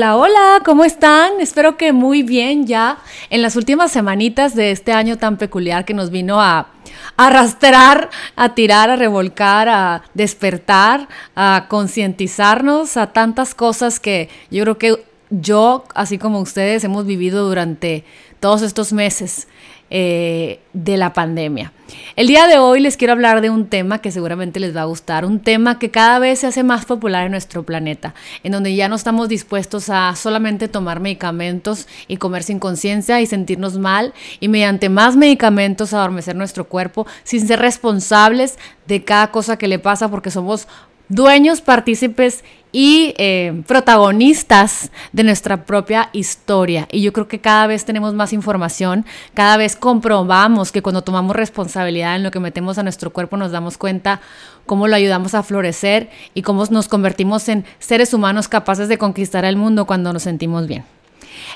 Hola, hola, ¿cómo están? Espero que muy bien ya en las últimas semanitas de este año tan peculiar que nos vino a arrastrar, a tirar, a revolcar, a despertar, a concientizarnos a tantas cosas que yo creo que yo, así como ustedes, hemos vivido durante todos estos meses. Eh, de la pandemia. El día de hoy les quiero hablar de un tema que seguramente les va a gustar, un tema que cada vez se hace más popular en nuestro planeta, en donde ya no estamos dispuestos a solamente tomar medicamentos y comer sin conciencia y sentirnos mal y mediante más medicamentos adormecer nuestro cuerpo sin ser responsables de cada cosa que le pasa porque somos dueños, partícipes y eh, protagonistas de nuestra propia historia. Y yo creo que cada vez tenemos más información, cada vez comprobamos que cuando tomamos responsabilidad en lo que metemos a nuestro cuerpo nos damos cuenta cómo lo ayudamos a florecer y cómo nos convertimos en seres humanos capaces de conquistar el mundo cuando nos sentimos bien.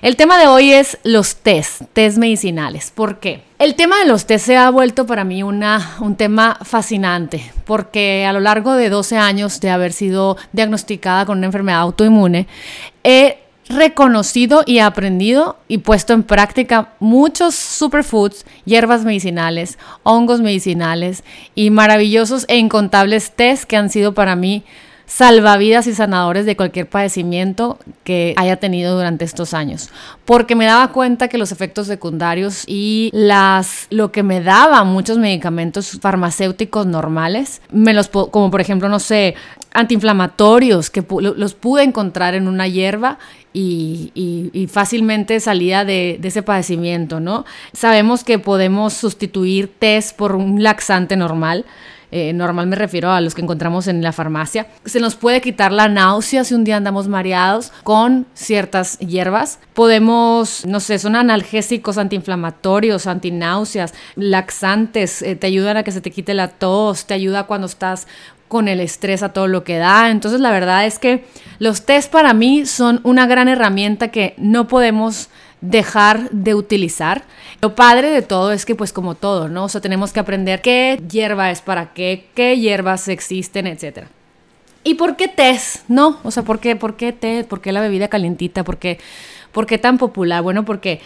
El tema de hoy es los test, test medicinales. ¿Por qué? El tema de los test se ha vuelto para mí una, un tema fascinante, porque a lo largo de 12 años de haber sido diagnosticada con una enfermedad autoinmune, he reconocido y aprendido y puesto en práctica muchos superfoods, hierbas medicinales, hongos medicinales y maravillosos e incontables test que han sido para mí salvavidas y sanadores de cualquier padecimiento que haya tenido durante estos años, porque me daba cuenta que los efectos secundarios y las lo que me daban muchos medicamentos farmacéuticos normales, me los como por ejemplo, no sé, antiinflamatorios que los pude encontrar en una hierba y, fácilmente salía de, de, ese padecimiento, ¿no? Sabemos que podemos sustituir test por un laxante normal, eh, normal me refiero a los que encontramos en la farmacia. Se nos puede quitar la náusea si un día andamos mareados con ciertas hierbas. Podemos, no sé, son analgésicos, antiinflamatorios, antináuseas, laxantes, eh, te ayudan a que se te quite la tos, te ayuda cuando estás con el estrés a todo lo que da. Entonces la verdad es que los test para mí son una gran herramienta que no podemos dejar de utilizar. Lo padre de todo es que pues como todo, ¿no? O sea, tenemos que aprender qué hierba es para qué, qué hierbas existen, etc. ¿Y por qué test? No, o sea, ¿por qué, por qué té? ¿Por qué la bebida calientita? ¿Por qué, ¿Por qué tan popular? Bueno, porque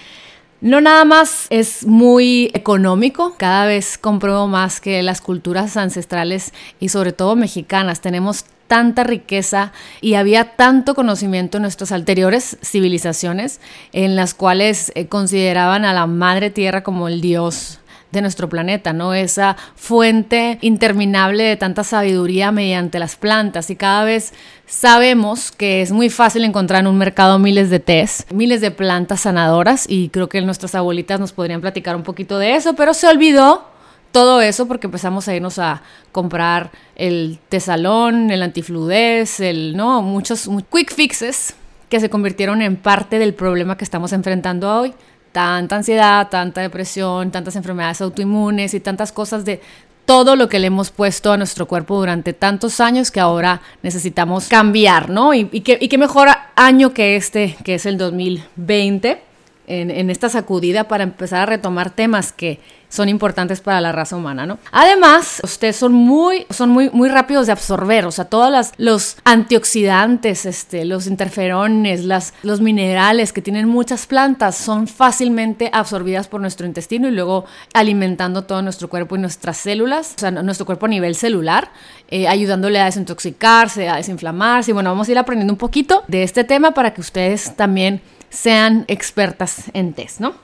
no nada más es muy económico, cada vez compruebo más que las culturas ancestrales y sobre todo mexicanas tenemos tanta riqueza y había tanto conocimiento en nuestras anteriores civilizaciones en las cuales eh, consideraban a la madre tierra como el dios de nuestro planeta, ¿no? Esa fuente interminable de tanta sabiduría mediante las plantas y cada vez sabemos que es muy fácil encontrar en un mercado miles de tés, miles de plantas sanadoras y creo que nuestras abuelitas nos podrían platicar un poquito de eso, pero se olvidó todo eso porque empezamos a irnos a comprar el tesalón, el antifludez, el, ¿no? Muchos quick fixes que se convirtieron en parte del problema que estamos enfrentando hoy. Tanta ansiedad, tanta depresión, tantas enfermedades autoinmunes y tantas cosas de todo lo que le hemos puesto a nuestro cuerpo durante tantos años que ahora necesitamos cambiar, ¿no? Y, y, y qué mejor año que este, que es el 2020 en, esta sacudida para empezar a retomar temas que son importantes para la raza humana, ¿no? Además, ustedes son muy, son muy, muy rápidos de absorber, o sea, todos los antioxidantes, este, los interferones, las, los minerales que tienen muchas plantas son fácilmente absorbidas por nuestro intestino y luego alimentando todo nuestro cuerpo y nuestras células, o sea, nuestro cuerpo a nivel celular, eh, ayudándole a desintoxicarse, a desinflamarse. Y bueno, vamos a ir aprendiendo un poquito de este tema para que ustedes también sean expertas en test, ¿no?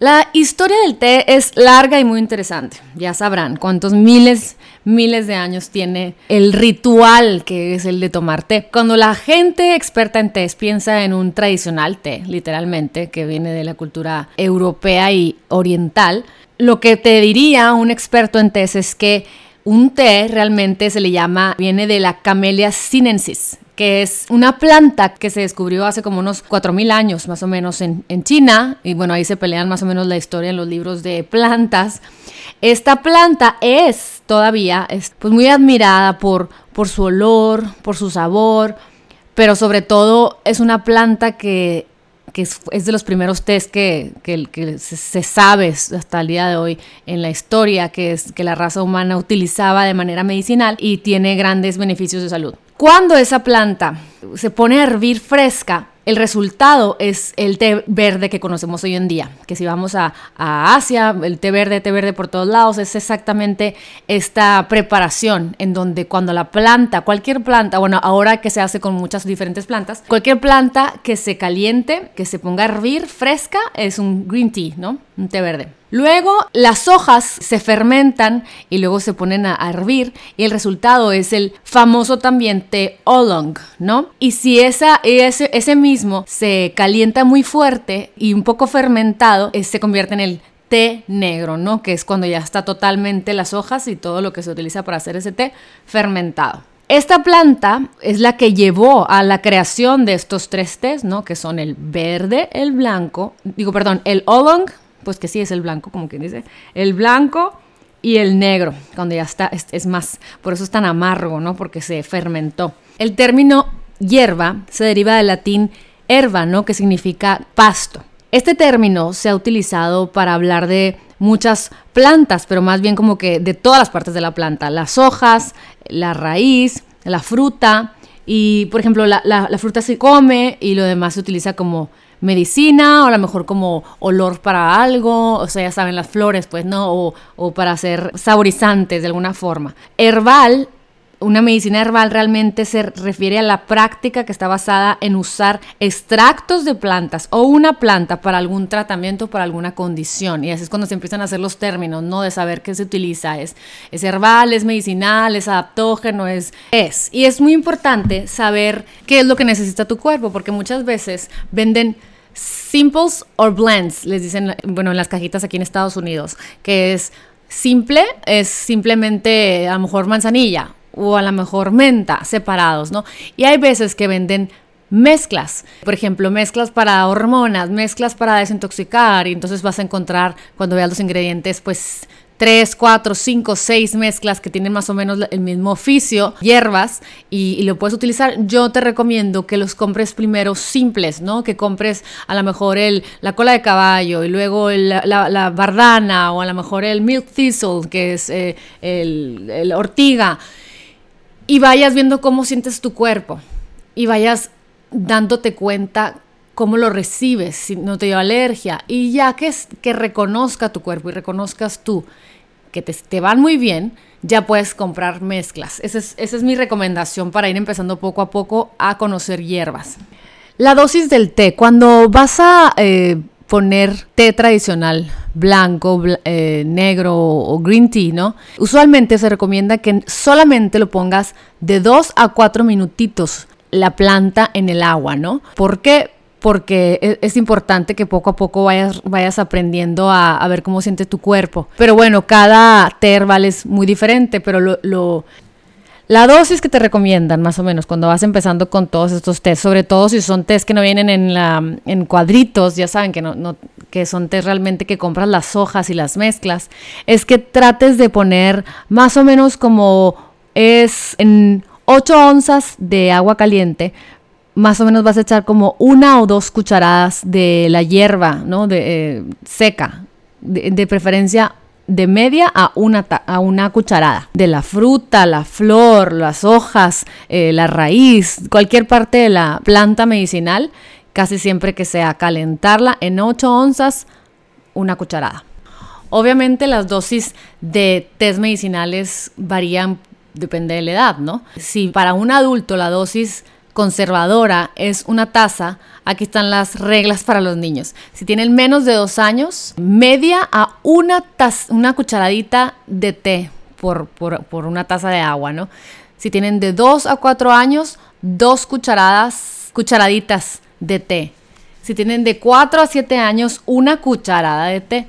La historia del té es larga y muy interesante. Ya sabrán cuántos miles, miles de años tiene el ritual que es el de tomar té. Cuando la gente experta en té piensa en un tradicional té, literalmente, que viene de la cultura europea y oriental, lo que te diría un experto en té es que un té realmente se le llama, viene de la Camellia sinensis, que es una planta que se descubrió hace como unos 4.000 años más o menos en, China, y bueno, ahí se pelean más o menos la historia en los libros de plantas. Esta planta es todavía es, pues muy admirada por, por su olor, por su sabor, pero sobre todo es una planta que que es, de los primeros test que, que, se, sabe hasta el día de hoy en la historia, que es que la raza humana utilizaba de manera medicinal y tiene grandes beneficios de salud. Cuando esa planta se pone a hervir fresca, el resultado es el té verde que conocemos hoy en día, que si vamos a, Asia, el té verde, té verde por todos lados, es exactamente esta preparación en donde cuando la planta, cualquier planta, bueno, ahora que se hace con muchas diferentes plantas, cualquier planta que se caliente, que se ponga a hervir fresca, es un green tea, ¿no? Un té verde. Luego las hojas se fermentan y luego se ponen a, hervir y el resultado es el famoso también té oolong, ¿no? Y si esa, ese, ese mismo se calienta muy fuerte y un poco fermentado, eh, se convierte en el té negro, ¿no? Que es cuando ya está totalmente las hojas y todo lo que se utiliza para hacer ese té fermentado. Esta planta es la que llevó a la creación de estos tres tés, ¿no? Que son el verde, el blanco, digo, perdón, el oolong, pues que sí es el blanco, como quien dice, el blanco y el negro, cuando ya está, es, más, por eso es tan amargo, ¿no? Porque se fermentó. El término hierba se deriva del latín herba, ¿no? Que significa pasto. Este término se ha utilizado para hablar de muchas plantas, pero más bien como que de todas las partes de la planta, las hojas, la raíz, la fruta, y por ejemplo la, la fruta se come y lo demás se utiliza como medicina o a lo mejor como olor para algo, o sea, ya saben, las flores, pues, ¿no? O, o para hacer saborizantes de alguna forma. Herbal una medicina herbal realmente se refiere a la práctica que está basada en usar extractos de plantas o una planta para algún tratamiento, para alguna condición. Y así es cuando se empiezan a hacer los términos, ¿no? De saber qué se utiliza. Es, es herbal, es medicinal, es adaptógeno, es, es. Y es muy importante saber qué es lo que necesita tu cuerpo, porque muchas veces venden Simples or blends, les dicen, bueno, en las cajitas aquí en Estados Unidos, que es simple, es simplemente a lo mejor manzanilla o a lo mejor menta separados, ¿no? Y hay veces que venden mezclas, por ejemplo, mezclas para hormonas, mezclas para desintoxicar, y entonces vas a encontrar cuando veas los ingredientes, pues tres, cuatro, cinco, seis mezclas que tienen más o menos el mismo oficio, hierbas, y, lo puedes utilizar. Yo te recomiendo que los compres primero simples, ¿no? Que compres a lo mejor el, la cola de caballo y luego la, bardana o a lo mejor el milk thistle, que es eh, el, el ortiga, y vayas viendo cómo sientes tu cuerpo y vayas dándote cuenta cómo lo recibes, si no te dio alergia, y ya que, que reconozca tu cuerpo y reconozcas tú que te, van muy bien, ya puedes comprar mezclas. Esa es, mi recomendación para ir empezando poco a poco a conocer hierbas. La dosis del té, cuando vas a eh, poner té tradicional, blanco, eh, negro o green tea, ¿no? Usualmente se recomienda que solamente lo pongas de 2 a 4 minutitos la planta en el agua, ¿no? ¿Por qué? porque e, es, importante que poco a poco vayas, vayas aprendiendo a, ver cómo siente tu cuerpo. Pero bueno, cada té herbal es muy diferente, pero lo, la dosis que te recomiendan, más o menos, cuando vas empezando con todos estos tés, sobre todo si son tés que no vienen en, la, en cuadritos, ya saben que, no, que son tés realmente que compras las hojas y las mezclas, es que trates de poner más o menos como es en 8 onzas de agua caliente, más o menos vas a echar como una o dos cucharadas de la hierba, ¿no? De, eh, seca, de, preferencia de media a una, a una cucharada. De la fruta, la flor, las hojas, eh, la raíz, cualquier parte de la planta medicinal, casi siempre que sea calentarla en 8 onzas, una cucharada. Obviamente las dosis de test medicinales varían, depende de la edad, ¿no? Si para un adulto la dosis conservadora es una taza, aquí están las reglas para los niños. Si tienen menos de dos años, media a una, una cucharadita de té por, por, una taza de agua, ¿no? Si tienen de dos a cuatro años, dos cucharadas, cucharaditas de té. Si tienen de cuatro a siete años, una cucharada de té.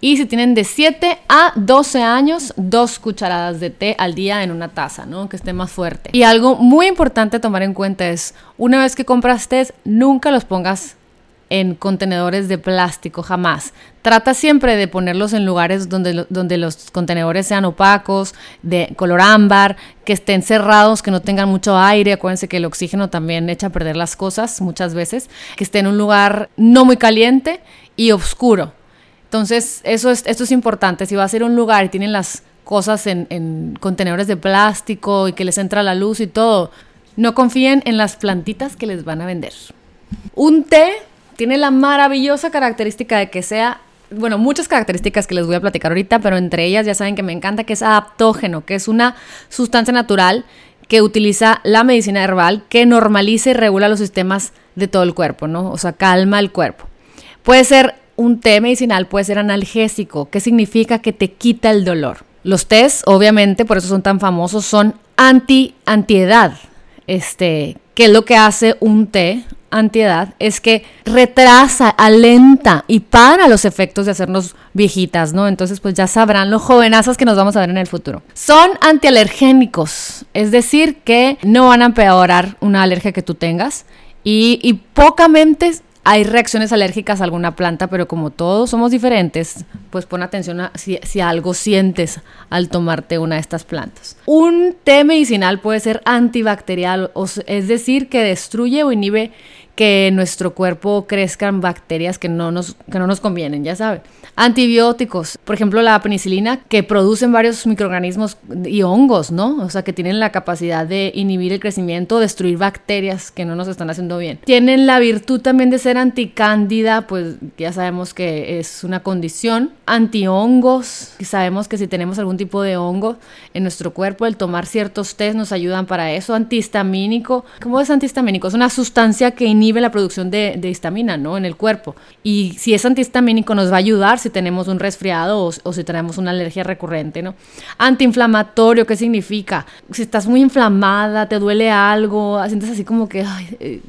Y si tienen de 7 a 12 años, dos cucharadas de té al día en una taza, ¿no? Que esté más fuerte. Y algo muy importante tomar en cuenta es, una vez que compras té, nunca los pongas en contenedores de plástico, jamás. Trata siempre de ponerlos en lugares donde, donde los contenedores sean opacos, de color ámbar, que estén cerrados, que no tengan mucho aire. Acuérdense que el oxígeno también echa a perder las cosas muchas veces. Que esté en un lugar no muy caliente y oscuro entonces, eso es, esto es importante. Si va a ser un lugar y tienen las cosas en, contenedores de plástico y que les entra la luz y todo, no confíen en las plantitas que les van a vender. Un té tiene la maravillosa característica de que sea bueno, muchas características que les voy a platicar ahorita, pero entre ellas ya saben que me encanta que es adaptógeno, que es una sustancia natural que utiliza la medicina herbal que normaliza y regula los sistemas de todo el cuerpo, ¿no? O sea, calma el cuerpo. Puede ser un té medicinal, puede ser analgésico, que significa que te quita el dolor. Los tés, obviamente, por eso son tan famosos, son anti antiedad. Este, ¿qué es lo que hace un té antiedad? Es que retrasa, alenta y para los efectos de hacernos viejitas, ¿no? Entonces, pues ya sabrán los jovenazos que nos vamos a ver en el futuro. Son antialergénicos, es decir, que no van a empeorar una alergia que tú tengas y, y pocamente hay reacciones alérgicas a alguna planta, pero como todos somos diferentes, pues pon atención a si, si, algo sientes al tomarte una de estas plantas. Un té medicinal puede ser antibacterial, es decir, que destruye o inhibe que en nuestro cuerpo crezcan bacterias que no nos, que no nos convienen, ya saben. Antibióticos, por ejemplo, la penicilina, que producen varios microorganismos y hongos, ¿no? O sea, que tienen la capacidad de inhibir el crecimiento, destruir bacterias que no nos están haciendo bien. Tienen la virtud también de ser anticándida, pues ya sabemos que es una condición. Antihongos, sabemos que si tenemos algún tipo de hongo en nuestro cuerpo, el tomar ciertos test nos ayudan para eso. Antihistamínico, ¿cómo es antihistamínico? Es una sustancia que inhibe la producción de, de histamina, ¿no? En el cuerpo. Y si es antihistamínico nos va a ayudar si tenemos un resfriado o, si tenemos una alergia recurrente, ¿no? Antiinflamatorio, ¿qué significa? Si estás muy inflamada, te duele algo, sientes así como que, eh,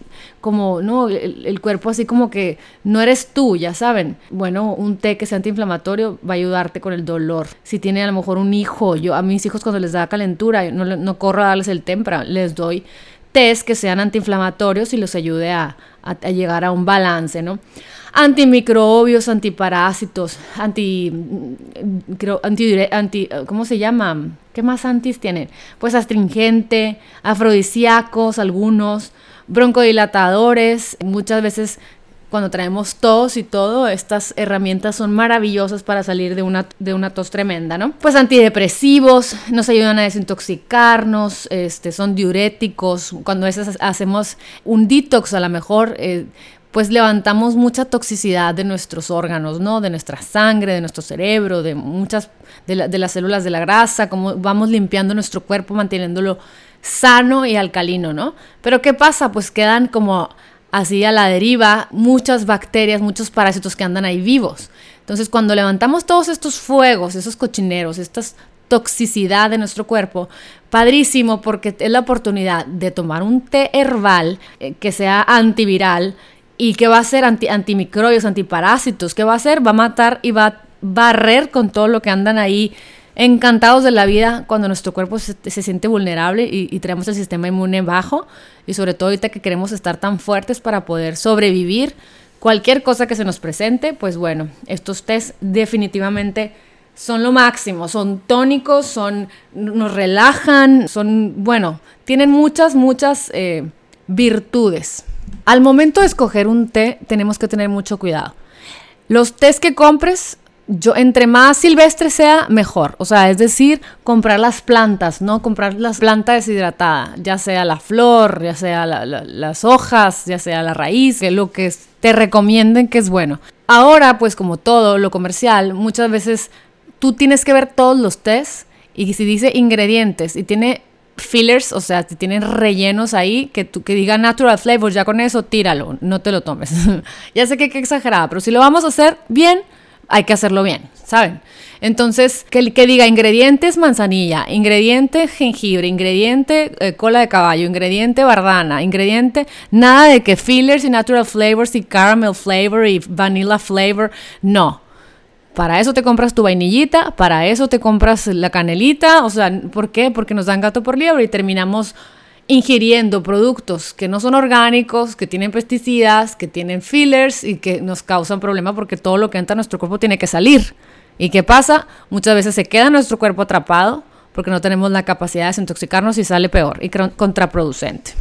como, no, el, cuerpo así como que no eres tú, ya saben. Bueno, un té que sea antiinflamatorio va a ayudarte con el dolor. Si tiene a lo mejor un hijo, yo a mis hijos cuando les da calentura, no, no corro a darles el tempra, les doy tés que sean antiinflamatorios y los ayude a, a, llegar a un balance, ¿no? antimicrobios, antiparásitos, anti, anti, anti, ¿cómo se llama? ¿Qué más antis tienen? Pues astringente, afrodisíacos, algunos, broncodilatadores, muchas veces cuando traemos tos y todo, estas herramientas son maravillosas para salir de una, de una tos tremenda, ¿no? Pues antidepresivos, nos ayudan a desintoxicarnos, este, son diuréticos, cuando veces hacemos un detox a lo mejor, eh, pues levantamos mucha toxicidad de nuestros órganos, ¿no? De nuestra sangre, de nuestro cerebro, de muchas de, las células de la grasa, como vamos limpiando nuestro cuerpo, manteniéndolo sano y alcalino, ¿no? Pero ¿qué pasa? Pues quedan como así a la deriva muchas bacterias, muchos parásitos que andan ahí vivos. Entonces, cuando levantamos todos estos fuegos, esos cochineros, esta toxicidad de nuestro cuerpo, padrísimo porque es la oportunidad de tomar un té herbal eh, que sea antiviral, ¿Y qué va a? Anti, antimicrobios, antiparásitos. ¿Qué va a hacer? Va a matar y va a barrer con todo lo que andan ahí encantados de la vida cuando nuestro cuerpo se, siente vulnerable y, y, tenemos el sistema inmune bajo. Y sobre todo ahorita que queremos estar tan fuertes para poder sobrevivir cualquier cosa que se nos presente, pues bueno, estos test definitivamente son lo máximo, son tónicos, son, nos relajan, son, bueno, tienen muchas, muchas eh, virtudes. Al momento de escoger un té, tenemos que tener mucho cuidado. Los tés que compres, yo, entre más silvestre sea, mejor. O sea, es decir, comprar las plantas, no comprar las plantas deshidratadas, ya sea la flor, ya sea las hojas, ya sea la raíz, que lo que te recomienden que es bueno. Ahora, pues como todo lo comercial, muchas veces tú tienes que ver todos los tés y si dice ingredientes y tiene fillers, o sea, si tienen rellenos ahí, que, tú, que diga natural flavors, ya con eso tíralo, no te lo tomes. ya sé que es exagerada, pero si lo vamos a hacer bien, hay que hacerlo bien, ¿saben? Entonces, que, que diga ingredientes manzanilla, ingrediente jengibre, ingrediente eh, cola de caballo, ingrediente bardana, ingrediente, nada de que fillers y natural flavors y caramel flavor y vanilla flavor, no. Para eso te compras tu vainillita, para eso te compras la canelita, o sea, ¿por qué? Porque nos dan gato por liebre y terminamos ingiriendo productos que no son orgánicos, que tienen pesticidas, que tienen fillers y que nos causan problemas porque todo lo que entra a nuestro cuerpo tiene que salir. ¿Y qué pasa? Muchas veces se queda nuestro cuerpo atrapado porque no tenemos la capacidad de desintoxicarnos y sale peor y contraproducente.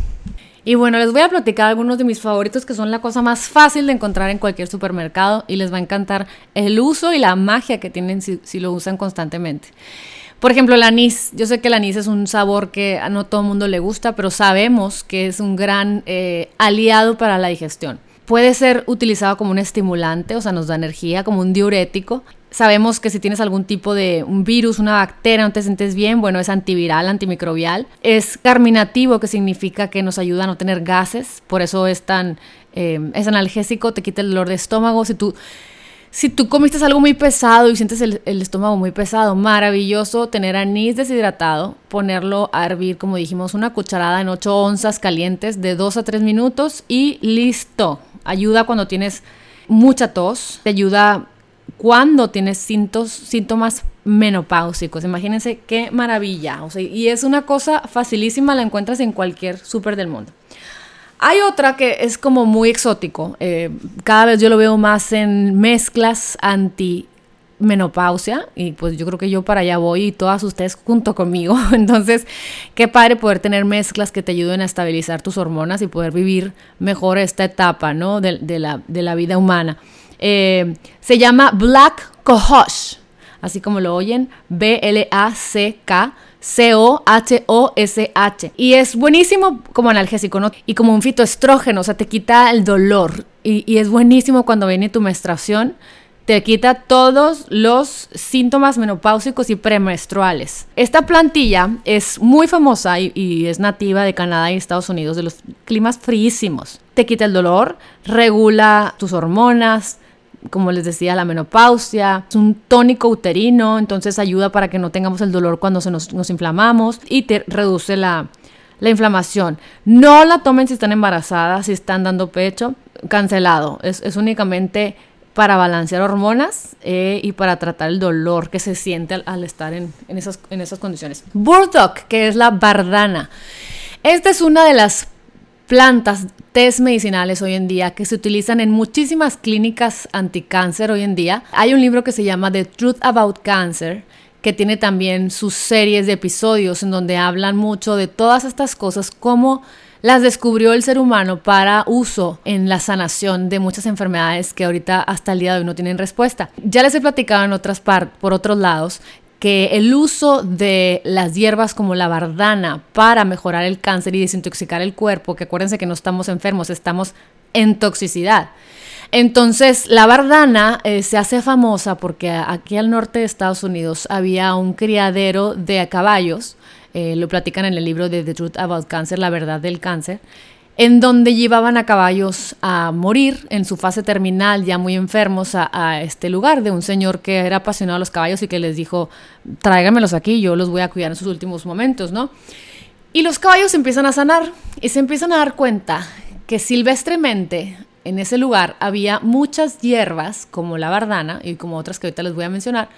Y bueno, les voy a platicar algunos de mis favoritos que son la cosa más fácil de encontrar en cualquier supermercado y les va a encantar el uso y la magia que tienen si, lo usan constantemente. Por ejemplo, el anís. Yo sé que el anís es un sabor que a no todo el mundo le gusta, pero sabemos que es un gran eh, aliado para la digestión. Puede ser utilizado como un estimulante, o sea, nos da energía, como un diurético. Sabemos que si tienes algún tipo de un virus, una bacteria, no te sientes bien, bueno, es antiviral, antimicrobial. Es carminativo, que significa que nos ayuda a no tener gases, por eso es tan, eh, es analgésico, te quita el dolor de estómago. Si tú si tú comiste algo muy pesado y sientes el, estómago muy pesado, maravilloso tener anís deshidratado, ponerlo a hervir, como dijimos, una cucharada en 8 onzas calientes de 2 a 3 minutos y listo. Ayuda cuando tienes mucha tos, te ayuda cuando tienes síntomas menopáusicos. Imagínense qué maravilla. y es una cosa facilísima, la encuentras en cualquier súper del mundo. Hay otra que es como muy exótico. Eh, cada vez yo lo veo más en mezclas anti menopausia y pues yo creo que yo para allá voy y todas ustedes junto conmigo. Entonces, qué padre poder tener mezclas que te ayuden a estabilizar tus hormonas y poder vivir mejor esta etapa, ¿no? De, la, de la, vida humana. Eh, se llama Black Cohosh, así como lo oyen, B-L-A-C-K C-O-H-O-S-H. Y es buenísimo como analgésico, ¿no? Y como un fitoestrógeno, o sea, te quita el dolor. Y, es buenísimo cuando viene tu menstruación. Te quita todos los síntomas menopáusicos y premenstruales. Esta plantilla es muy famosa y, y es nativa de Canadá y Estados Unidos, de los climas fríísimos. Te quita el dolor, regula tus hormonas, como les decía, la menopausia, es un tónico uterino, entonces ayuda para que no tengamos el dolor cuando se nos, nos inflamamos y te reduce la, la inflamación. No la tomen si están embarazadas, si están dando pecho, cancelado. Es, es únicamente para balancear hormonas eh, y para tratar el dolor que se siente al, estar en, en, esas, en esas condiciones. Burdock, que es la bardana. Esta es una de las plantas, test medicinales hoy en día que se utilizan en muchísimas clínicas anticáncer hoy en día. Hay un libro que se llama The Truth About Cancer que tiene también sus series de episodios en donde hablan mucho de todas estas cosas, cómo las descubrió el ser humano para uso en la sanación de muchas enfermedades que ahorita hasta el día de hoy no tienen respuesta. Ya les he platicado en otras partes, por otros lados, que el uso de las hierbas como la bardana para mejorar el cáncer y desintoxicar el cuerpo, que acuérdense que no estamos enfermos, estamos en toxicidad. Entonces, la bardana eh, se hace famosa porque aquí al norte de Estados Unidos había un criadero de caballos, eh, lo platican en el libro de The Truth About Cancer, la verdad del cáncer, en donde llevaban a caballos a morir en su fase terminal, ya muy enfermos, a, este lugar de un señor que era apasionado a los caballos y que les dijo, tráigamelos aquí, yo los voy a cuidar en sus últimos momentos, ¿no? Y los caballos empiezan a sanar y se empiezan a dar cuenta que silvestremente en ese lugar había muchas hierbas, como la bardana y como otras que ahorita les voy a mencionar,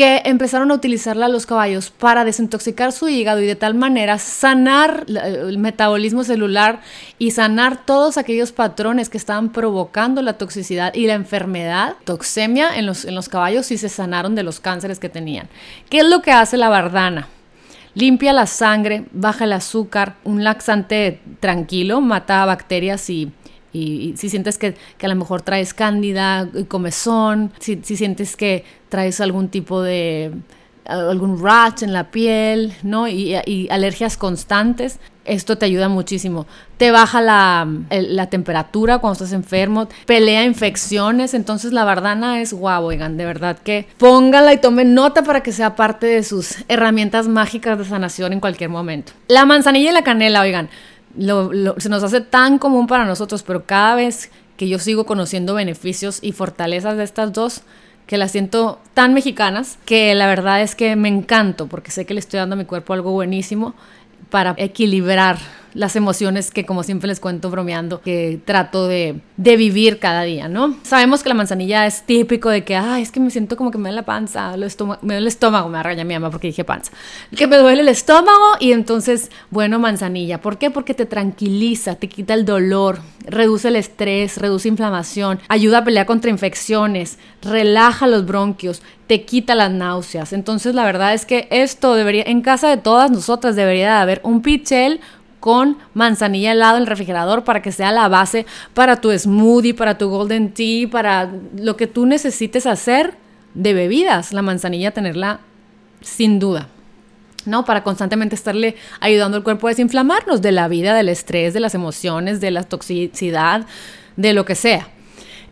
que empezaron a utilizarla los caballos para desintoxicar su hígado y de tal manera sanar el metabolismo celular y sanar todos aquellos patrones que estaban provocando la toxicidad y la enfermedad, toxemia en los, en los caballos y se sanaron de los cánceres que tenían. ¿Qué es lo que hace la bardana? Limpia la sangre, baja el azúcar, un laxante tranquilo, mata bacterias y y, si sientes que, a lo mejor traes cándida, comezón, si, si sientes que traes algún tipo de algún rash en la piel, ¿no? Y, alergias constantes, esto te ayuda muchísimo. Te baja la, la, temperatura cuando estás enfermo, pelea infecciones, entonces la bardana es guau, oigan, de verdad que póngala y tomen nota para que sea parte de sus herramientas mágicas de sanación en cualquier momento. La manzanilla y la canela, oigan, se nos hace tan común para nosotros, pero cada vez que yo sigo conociendo beneficios y fortalezas de estas dos, que las siento tan mexicanas, que la verdad es que me encanto, porque sé que le estoy dando a mi cuerpo algo buenísimo para equilibrar las emociones que como siempre les cuento bromeando, que trato de, de, vivir cada día, ¿no? Sabemos que la manzanilla es típico de que, ay, es que me siento como que me duele la panza, me duele el estómago, me arraña mi mamá porque dije panza, que me duele el estómago y entonces, bueno, manzanilla, ¿por qué? Porque te tranquiliza, te quita el dolor, reduce el estrés, reduce inflamación, ayuda a pelear contra infecciones, relaja los bronquios, te quita las náuseas. Entonces, la verdad es que esto debería, en casa de todas nosotras debería de haber un pichel con manzanilla helado en el refrigerador para que sea la base para tu smoothie, para tu golden tea, para lo que tú necesites hacer de bebidas. La manzanilla tenerla sin duda. ¿no? Para constantemente estarle ayudando al cuerpo a desinflamarnos de la vida, del estrés, de las emociones, de la toxicidad, de lo que sea.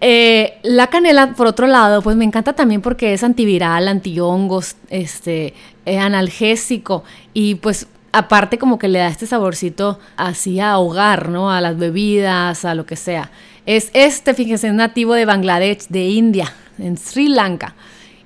Eh, la canela, por otro lado, pues me encanta también porque es antiviral, antihongos, este, eh, analgésico y pues aparte como que le da este saborcito así a hogar, ¿no? A las bebidas, a lo que sea. Es este, fíjense, es nativo de Bangladesh, de India, en Sri Lanka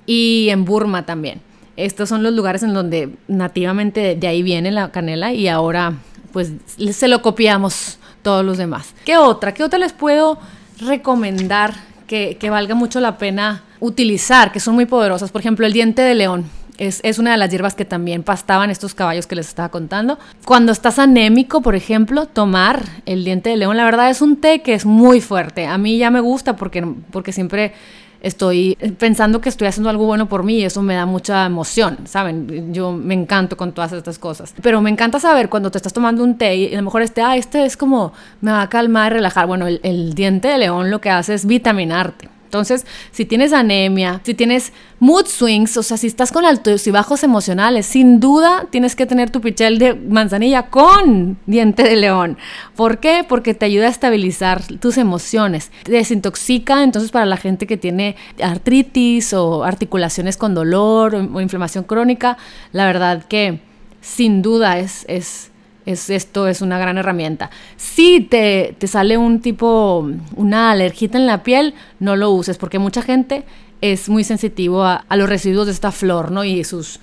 y en Burma también. Estos son los lugares en donde nativamente de ahí viene la canela y ahora pues se lo copiamos todos los demás. ¿Qué otra? ¿Qué otra les puedo recomendar que, valga mucho la pena utilizar, que son muy poderosas? Por ejemplo, el diente de león. Es, una de las hierbas que también pastaban estos caballos que les estaba contando. Cuando estás anémico, por ejemplo, tomar el diente de león, la verdad es un té que es muy fuerte. A mí ya me gusta porque, porque siempre estoy pensando que estoy haciendo algo bueno por mí y eso me da mucha emoción, ¿saben? Yo me encanto con todas estas cosas. Pero me encanta saber cuando te estás tomando un té y a lo mejor este, ah, este es como, me va a calmar y relajar. Bueno, el, el diente de león lo que hace es vitaminarte. Entonces, si tienes anemia, si tienes mood swings, o sea, si estás con altos y bajos emocionales, sin duda tienes que tener tu pichel de manzanilla con diente de león. ¿Por qué? Porque te ayuda a estabilizar tus emociones, te desintoxica, entonces para la gente que tiene artritis o articulaciones con dolor o, inflamación crónica, la verdad que sin duda es, es es, esto es una gran herramienta. Si te, sale un tipo, una alergita en la piel, no lo uses, porque mucha gente es muy sensitivo a, los residuos de esta flor, ¿no? Y sus,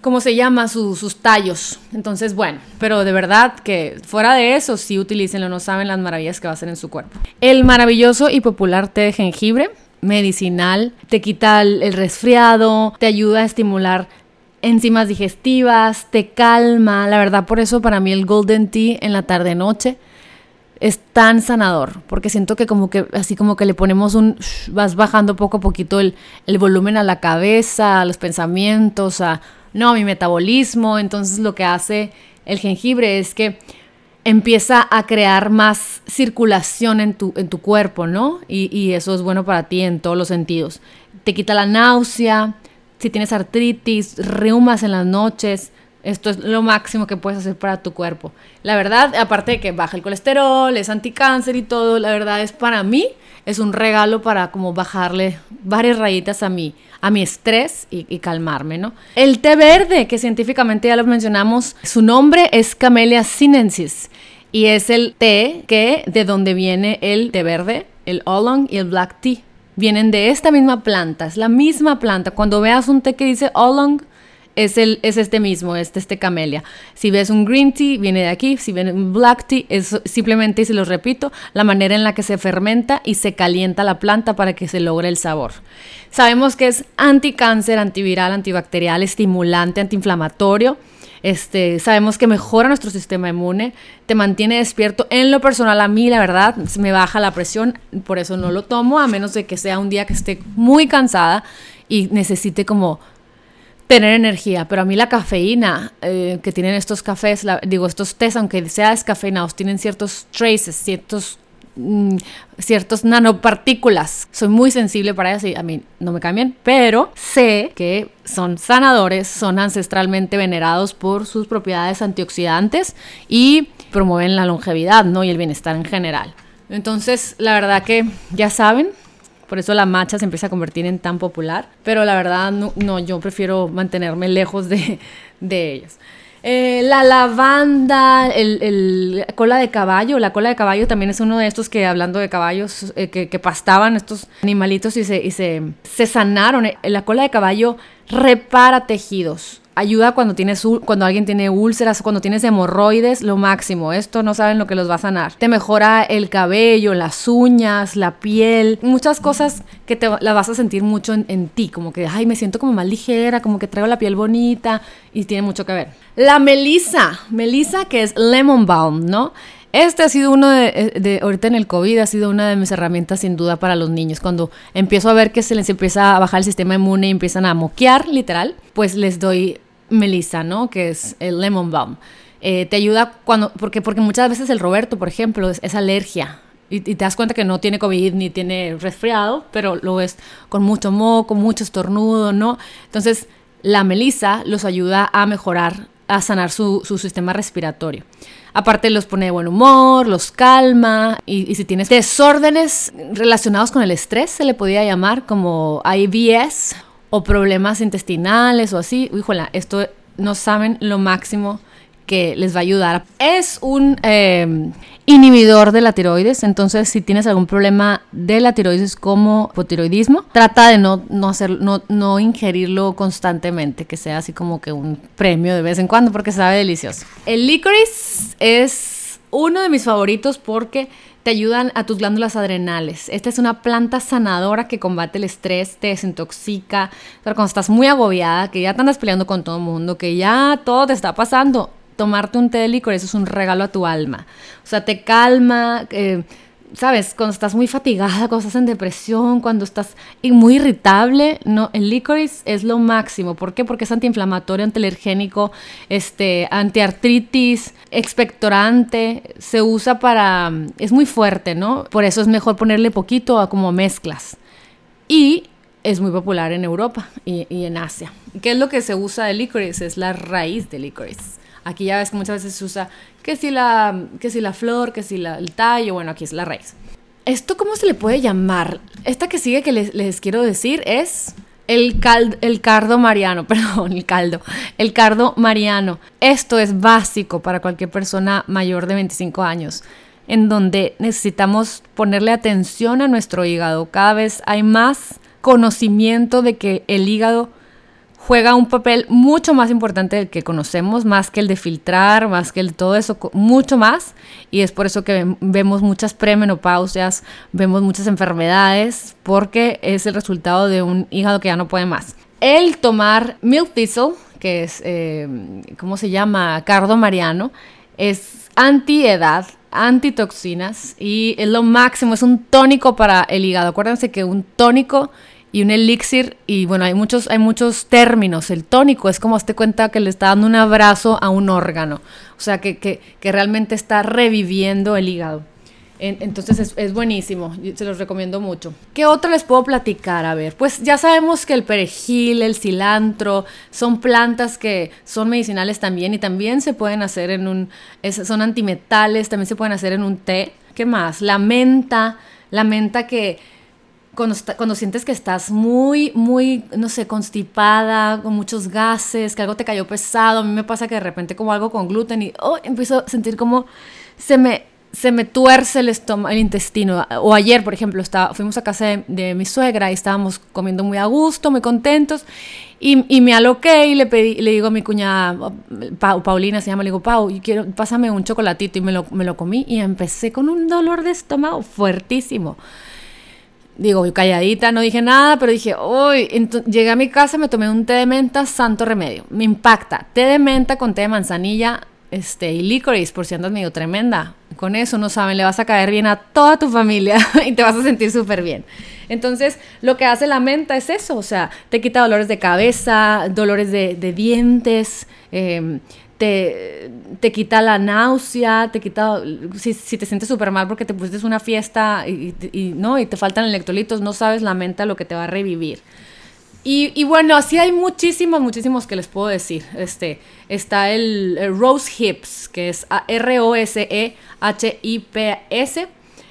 ¿cómo se llama? Sus, tallos. Entonces, bueno, pero de verdad que fuera de eso, sí utilícenlo, no saben las maravillas que va a hacer en su cuerpo. El maravilloso y popular té de jengibre medicinal, te quita el resfriado, te ayuda a estimular enzimas digestivas, te calma. La verdad, por eso para mí el golden tea en la tarde-noche es tan sanador, porque siento que como que así como que le ponemos un, vas bajando poco a poquito el, el volumen a la cabeza, a los pensamientos, a, no, a mi metabolismo. Entonces lo que hace el jengibre es que empieza a crear más circulación en tu, en tu cuerpo, ¿no? Y, y eso es bueno para ti en todos los sentidos. Te quita la náusea, si tienes artritis, reumas en las noches, esto es lo máximo que puedes hacer para tu cuerpo. La verdad, aparte de que baja el colesterol, es anticáncer y todo, la verdad es para mí es un regalo para como bajarle varias rayitas a mi, a mi estrés y, calmarme, ¿no? El té verde, que científicamente ya lo mencionamos, su nombre es Camellia sinensis y es el té que de donde viene el té verde, el oolong y el black tea vienen de esta misma planta, es la misma planta. Cuando veas un té que dice oolong, es, el, es este mismo, este, este camelia. Si ves un green tea, viene de aquí. Si ves un black tea, es simplemente, y se los repito, la manera en la que se fermenta y se calienta la planta para que se logre el sabor. Sabemos que es anticáncer, antiviral, antibacterial, estimulante, antiinflamatorio este, sabemos que mejora nuestro sistema inmune, te mantiene despierto. En lo personal, a mí, la verdad, me baja la presión, por eso no lo tomo, a menos de que sea un día que esté muy cansada y necesite como tener energía, pero a mí la cafeína eh, que tienen estos cafés, digo, estos tés, aunque sea descafeinados, tienen ciertos traces, ciertos Mm, ciertos nanopartículas. Soy muy sensible para eso y a mí no me cambian, pero sé que son sanadores, son ancestralmente venerados por sus propiedades antioxidantes y promueven la longevidad, ¿no? Y el bienestar en general. Entonces, la verdad que ya saben, por eso la matcha se empieza a convertir en tan popular, pero la verdad no, yo prefiero mantenerme lejos de, de ellos. Eh, la lavanda, el, cola de caballo. La cola de caballo también es uno de estos que, hablando de caballos, eh, que, pastaban estos animalitos y se, y se, se sanaron. Eh, la cola de caballo repara tejidos ayuda cuando tienes cuando alguien tiene úlceras, cuando tienes hemorroides, lo máximo. Esto no saben lo que los va a sanar. Te mejora el cabello, las uñas, la piel, muchas cosas que te las vas a sentir mucho en, ti, como que ay, me siento como más ligera, como que traigo la piel bonita y tiene mucho que ver. La melisa, melisa que es lemon balm, ¿no? Este ha sido uno de, de, ahorita en el COVID, ha sido una de mis herramientas sin duda para los niños. Cuando empiezo a ver que se les empieza a bajar el sistema inmune y empiezan a moquear, literal, pues les doy melissa, ¿no? Que es el lemon balm. Eh, te ayuda cuando, porque, porque muchas veces el Roberto, por ejemplo, es, alergia. Y, te das cuenta que no tiene COVID ni tiene resfriado, pero lo es con mucho moco, mucho estornudo, ¿no? Entonces, la melisa los ayuda a mejorar, a sanar su, sistema respiratorio. Aparte los pone de buen humor, los calma y, si tienes desórdenes relacionados con el estrés, se le podía llamar como IBS o problemas intestinales o así, híjola, esto no saben lo máximo que les va a ayudar. Es un em, inhibidor de la tiroides, entonces si tienes algún problema de la tiroides como hipotiroidismo, trata de no, no, hacer, no, no ingerirlo constantemente, que sea así como que un premio de vez en cuando porque sabe delicioso. El licorice es uno de mis favoritos porque te ayudan a tus glándulas adrenales. Esta es una planta sanadora que combate el estrés, te desintoxica. Pero cuando estás muy agobiada, que ya te andas peleando con todo el mundo, que ya todo te está pasando, tomarte un té de licor, eso es un regalo a tu alma. O sea, te calma, eh, ¿sabes? Cuando estás muy fatigada, cuando estás en depresión, cuando estás muy irritable, no, el licorice es lo máximo. ¿Por qué? Porque es antiinflamatorio, antialergénico, este, antiartritis, expectorante, se usa para, es muy fuerte, ¿no? Por eso es mejor ponerle poquito a como mezclas. Y es muy popular en Europa y, y en Asia. ¿Qué es lo que se usa de licorice? Es la raíz de licorice. Aquí ya ves que muchas veces se usa que si la, que si la flor, que si la, el tallo, bueno, aquí es la raíz. ¿Esto cómo se le puede llamar? Esta que sigue que les, quiero decir es el, el cardo mariano, perdón, el caldo, el cardo mariano. Esto es básico para cualquier persona mayor de 25 años, en donde necesitamos ponerle atención a nuestro hígado. Cada vez hay más conocimiento de que el hígado juega un papel mucho más importante del que conocemos, más que el de filtrar, más que el todo eso, mucho más. Y es por eso que vemos muchas premenopausias, vemos muchas enfermedades, porque es el resultado de un hígado que ya no puede más. El tomar milk thistle, que es, eh, ¿cómo se llama? Cardo mariano, es antiedad, antitoxinas y es lo máximo, es un tónico para el hígado. Acuérdense que un tónico y un elixir, y bueno, hay muchos, hay muchos términos. El tónico es como te cuenta que le está dando un abrazo a un órgano, o sea, que, que, realmente está reviviendo el hígado. entonces es, es, buenísimo, se los recomiendo mucho. ¿Qué otro les puedo platicar? A ver, pues ya sabemos que el perejil, el cilantro, son plantas que son medicinales también y también se pueden hacer en un, son antimetales, también se pueden hacer en un té. ¿Qué más? La menta, la menta que cuando, sientes que estás muy, muy, no sé, constipada, con muchos gases, que algo te cayó pesado, a mí me pasa que de repente como algo con gluten y oh, empiezo a sentir como se me, se me tuerce el estómago, el intestino. O ayer, por ejemplo, estaba, fuimos a casa de, mi suegra y estábamos comiendo muy a gusto, muy contentos. Y, y, me aloqué y le pedí, le digo a mi cuñada, Paulina se llama, le digo, Pau, quiero, pásame un chocolatito y me lo, me lo comí y empecé con un dolor de estómago fuertísimo digo, calladita, no dije nada, pero dije, uy, llegué a mi casa, me tomé un té de menta, santo remedio. Me impacta. Té de menta con té de manzanilla este, y licorice, por si andas medio tremenda. Con eso, no saben, le vas a caer bien a toda tu familia y te vas a sentir súper bien. Entonces, lo que hace la menta es eso, o sea, te quita dolores de cabeza, dolores de, dientes, eh, te, te quita la náusea, te quita, si, te sientes súper mal porque te pusiste una fiesta y, ¿no? y te faltan electrolitos, no sabes la menta lo que te va a revivir. Y, bueno, así hay muchísimos, muchísimos que les puedo decir. Este, está el, Rose Hips, que es R-O-S-E-H-I-P-S,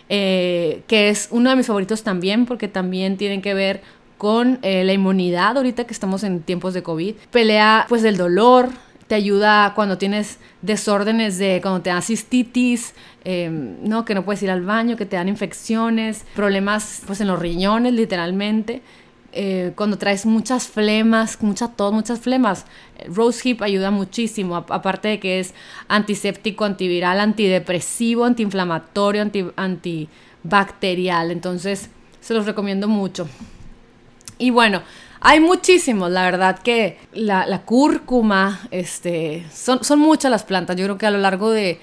eh, que es uno de mis favoritos también porque también tienen que ver con eh, la inmunidad ahorita que estamos en tiempos de COVID. Pelea pues el dolor, te ayuda cuando tienes desórdenes de, cuando te da cistitis, em, ¿no? que no puedes ir al baño, que te dan infecciones, problemas pues en los riñones literalmente. Eh, cuando traes muchas flemas, mucha tos, muchas flemas, Rose Hip ayuda muchísimo, aparte de que es antiséptico, antiviral, antidepresivo, antiinflamatorio, anti, antibacterial. Entonces, se los recomiendo mucho. Y bueno, hay muchísimos, la verdad que la, cúrcuma, este, son, son muchas las plantas. Yo creo que a lo largo de,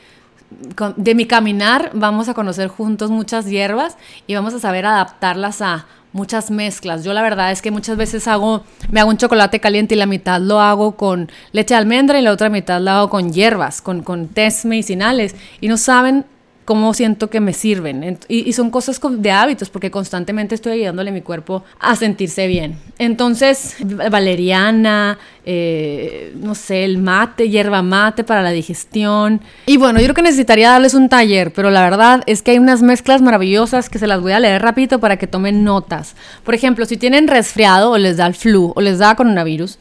de mi caminar vamos a conocer juntos muchas hierbas y vamos a saber adaptarlas a muchas mezclas. Yo la verdad es que muchas veces hago, me hago un chocolate caliente y la mitad lo hago con leche de almendra y la otra mitad lo hago con hierbas, con, con medicinales. Y no saben cómo siento que me sirven. Y, son cosas de hábitos, porque constantemente estoy ayudándole a mi cuerpo a sentirse bien. Entonces, valeriana, eh, no sé, el mate, hierba mate para la digestión. Y bueno, yo creo que necesitaría darles un taller, pero la verdad es que hay unas mezclas maravillosas que se las voy a leer rapidito para que tomen notas. Por ejemplo, si tienen resfriado o les da el flu o les da coronavirus,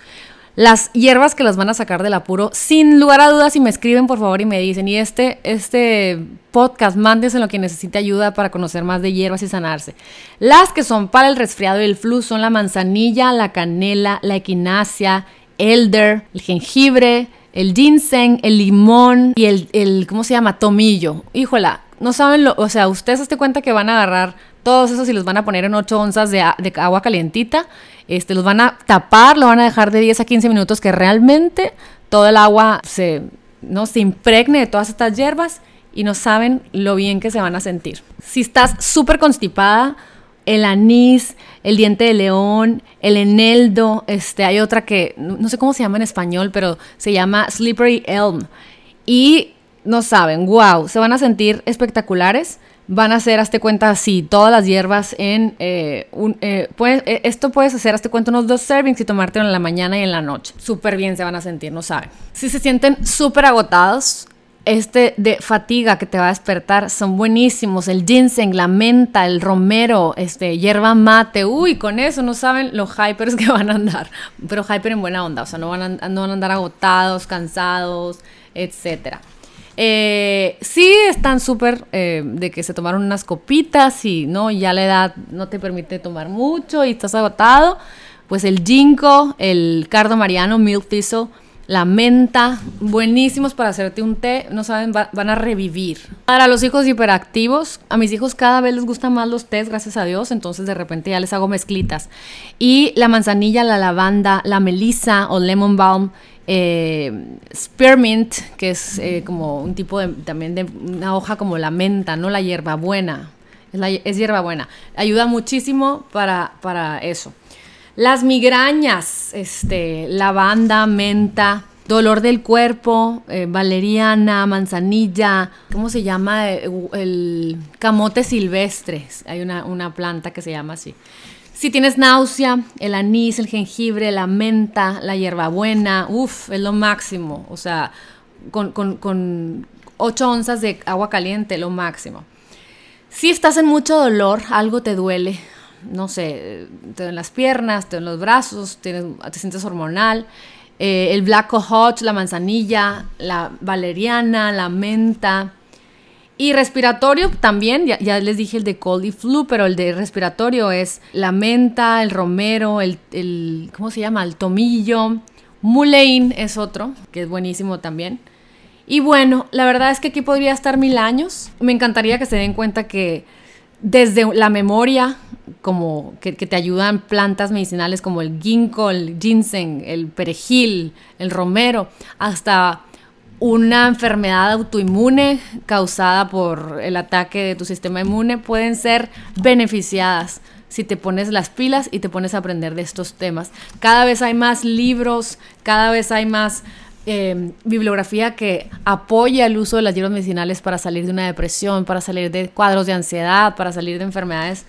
las hierbas que las van a sacar del apuro, sin lugar a dudas, y me escriben por favor y me dicen, y este, este podcast, lo que necesite ayuda para conocer más de hierbas y sanarse. Las que son para el resfriado y el flu son la manzanilla, la canela, la equinacia, elder, el jengibre, el ginseng, el limón y el, el ¿cómo se llama? Tomillo. Híjola, no saben lo, o sea, ustedes se cuenta que van a agarrar todos esos y los van a poner en 8 onzas de, agua calientita este, los van a tapar, lo van a dejar de 10 a 15 minutos que realmente todo el agua se, ¿no? se impregne de todas estas hierbas y no saben lo bien que se van a sentir. Si estás súper constipada, el anís, el diente de león, el eneldo, este, hay otra que no sé cómo se llama en español, pero se llama Slippery Elm. Y no saben, wow, se van a sentir espectaculares van a hacer, hazte cuenta, así, todas las hierbas en eh, un... Eh, eh, esto puedes hacer, hazte cuenta, unos dos servings y tomártelo en la mañana y en la noche. Súper bien se van a sentir, no saben. Si se sienten súper agotados, este de fatiga que te va a despertar son buenísimos. El ginseng, la menta, el romero, este, hierba mate. Uy, con eso no saben los hypers que van a andar. Pero hyper en buena onda, o sea, no van a, no van a andar agotados, cansados, etcétera. Eh, sí están súper eh, de que se tomaron unas copitas y no, ya la edad no te permite tomar mucho y estás agotado. Pues el ginkgo, el cardo mariano, milk thistle, la menta, buenísimos para hacerte un té, no saben, van a revivir. Para los hijos hiperactivos, a mis hijos cada vez les gustan más los tés, gracias a Dios, entonces de repente ya les hago mezclitas. Y la manzanilla, la lavanda, la melisa o lemon balm, eh, spearmint, que es eh, como un tipo de, también de una hoja como la menta, no la hierbabuena, es, hierbabuena. Ayuda muchísimo para, para eso. Las migrañas, este, lavanda, menta, dolor del cuerpo, eh, valeriana, manzanilla, ¿cómo se llama? El, camote silvestre, hay una, una planta que se llama así. Si tienes náusea, el anís, el jengibre, la menta, la hierbabuena, uff, es lo máximo. O sea, con, con, 8 onzas de agua caliente, lo máximo. Si estás en mucho dolor, algo te duele, no sé, te duelen las piernas, te duelen los brazos, te sientes hormonal, eh, el black hot, la manzanilla, la valeriana, la menta, y respiratorio también, ya, les dije el de cold y flu, pero el de respiratorio es la menta, el romero, el, ¿cómo se llama? El tomillo. Mullein es otro, que es buenísimo también. Y bueno, la verdad es que aquí podría estar mil años. Me encantaría que se den cuenta que desde la memoria, como que, que, te ayudan plantas medicinales como el ginkgo, el ginseng, el perejil, el romero, hasta una enfermedad autoinmune causada por el ataque de tu sistema inmune pueden ser beneficiadas si te pones las pilas y te pones a aprender de estos temas. Cada vez hay más libros, cada vez hay más eh, bibliografía que apoya el uso de las hierbas medicinales para salir de una depresión, para salir de cuadros de ansiedad, para salir de enfermedades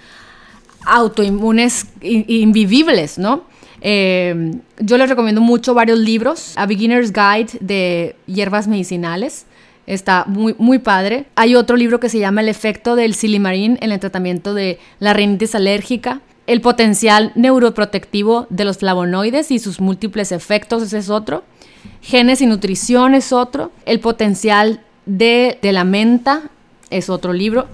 autoinmunes invivibles, ¿no? Eh, yo les recomiendo mucho varios libros. A Beginner's Guide de hierbas medicinales. Está muy, muy padre. Hay otro libro que se llama El efecto del silimarín en el tratamiento de la rinitis alérgica. El potencial neuroprotectivo de los flavonoides y sus múltiples efectos, ese es otro. Genes y nutrición es otro. El potencial de, de la menta es otro libro.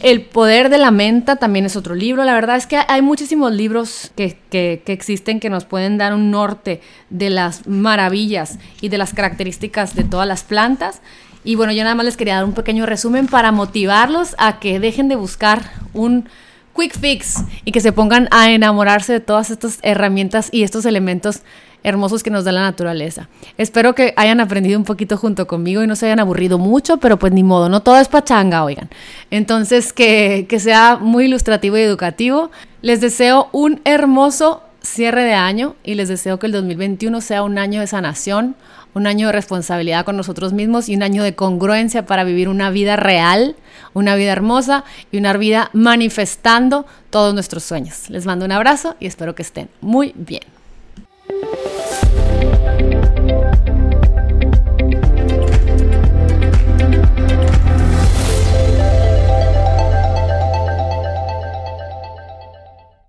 El poder de la menta también es otro libro. La verdad es que hay muchísimos libros que, que, existen que nos pueden dar un norte de las maravillas y de las características de todas las plantas. Y bueno, yo nada más les quería dar un pequeño resumen para motivarlos a que dejen de buscar un quick fix y que se pongan a enamorarse de todas estas herramientas y estos elementos hermosos que nos da la naturaleza. Espero que hayan aprendido un poquito junto conmigo y no se hayan aburrido mucho, pero pues ni modo, no todo es pachanga, oigan. Entonces, que, que sea muy ilustrativo y educativo. Les deseo un hermoso cierre de año y les deseo que el 2021 sea un año de sanación, un año de responsabilidad con nosotros mismos y un año de congruencia para vivir una vida real, una vida hermosa y una vida manifestando todos nuestros sueños. Les mando un abrazo y espero que estén muy bien. Música